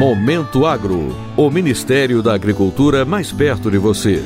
Momento Agro, o Ministério da Agricultura mais perto de você.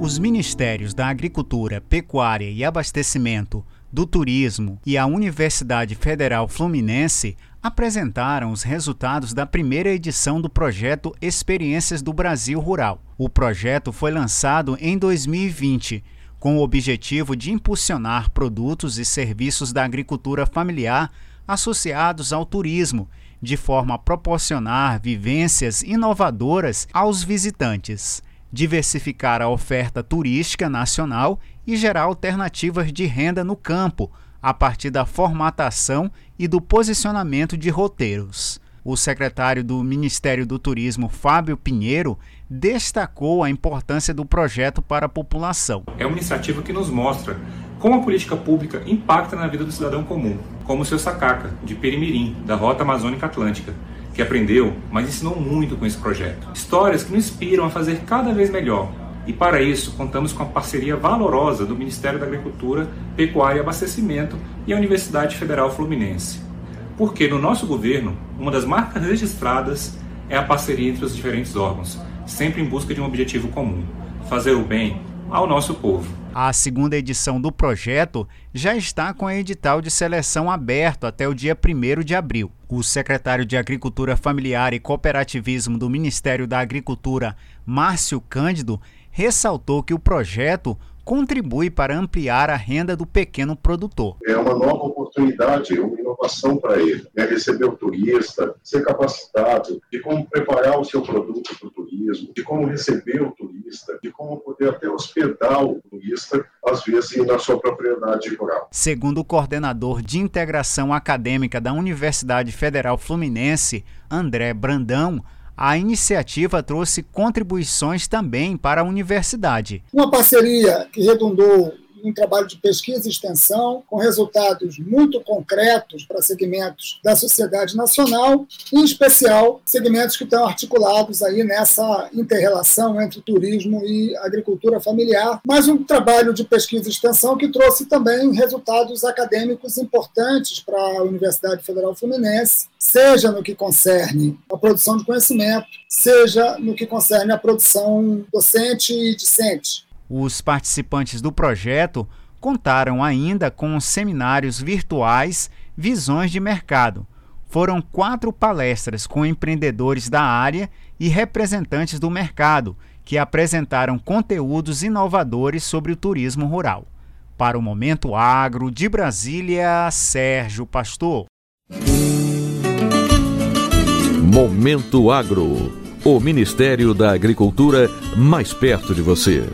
Os Ministérios da Agricultura, Pecuária e Abastecimento, do Turismo e a Universidade Federal Fluminense apresentaram os resultados da primeira edição do projeto Experiências do Brasil Rural. O projeto foi lançado em 2020 com o objetivo de impulsionar produtos e serviços da agricultura familiar associados ao turismo, de forma a proporcionar vivências inovadoras aos visitantes, diversificar a oferta turística nacional e gerar alternativas de renda no campo, a partir da formatação e do posicionamento de roteiros. O secretário do Ministério do Turismo, Fábio Pinheiro, destacou a importância do projeto para a população. É uma iniciativa que nos mostra como a política pública impacta na vida do cidadão comum, como o seu Sacaca, de Perimirim, da Rota Amazônica Atlântica, que aprendeu, mas ensinou muito com esse projeto. Histórias que nos inspiram a fazer cada vez melhor. E para isso, contamos com a parceria valorosa do Ministério da Agricultura, Pecuária e Abastecimento e a Universidade Federal Fluminense. Porque no nosso governo, uma das marcas registradas é a parceria entre os diferentes órgãos, sempre em busca de um objetivo comum: fazer o bem ao nosso povo. A segunda edição do projeto já está com edital de seleção aberto até o dia 1 de abril. O secretário de Agricultura Familiar e Cooperativismo do Ministério da Agricultura, Márcio Cândido, ressaltou que o projeto contribui para ampliar a renda do pequeno produtor. É uma nova oportunidade, uma inovação para ele, né? receber o turista, ser capacitado de como preparar o seu produto para o turismo, de como receber o turista, de como poder até hospedar o turista, às vezes na sua propriedade rural. Segundo o coordenador de integração acadêmica da Universidade Federal Fluminense, André Brandão, a iniciativa trouxe contribuições também para a universidade. Uma parceria que redundou um trabalho de pesquisa e extensão, com resultados muito concretos para segmentos da sociedade nacional, em especial segmentos que estão articulados aí nessa interrelação entre turismo e agricultura familiar, mas um trabalho de pesquisa e extensão que trouxe também resultados acadêmicos importantes para a Universidade Federal Fluminense, seja no que concerne a produção de conhecimento, seja no que concerne a produção docente e discente. Os participantes do projeto contaram ainda com seminários virtuais Visões de Mercado. Foram quatro palestras com empreendedores da área e representantes do mercado, que apresentaram conteúdos inovadores sobre o turismo rural. Para o Momento Agro de Brasília, Sérgio Pastor. Momento Agro. O Ministério da Agricultura mais perto de você.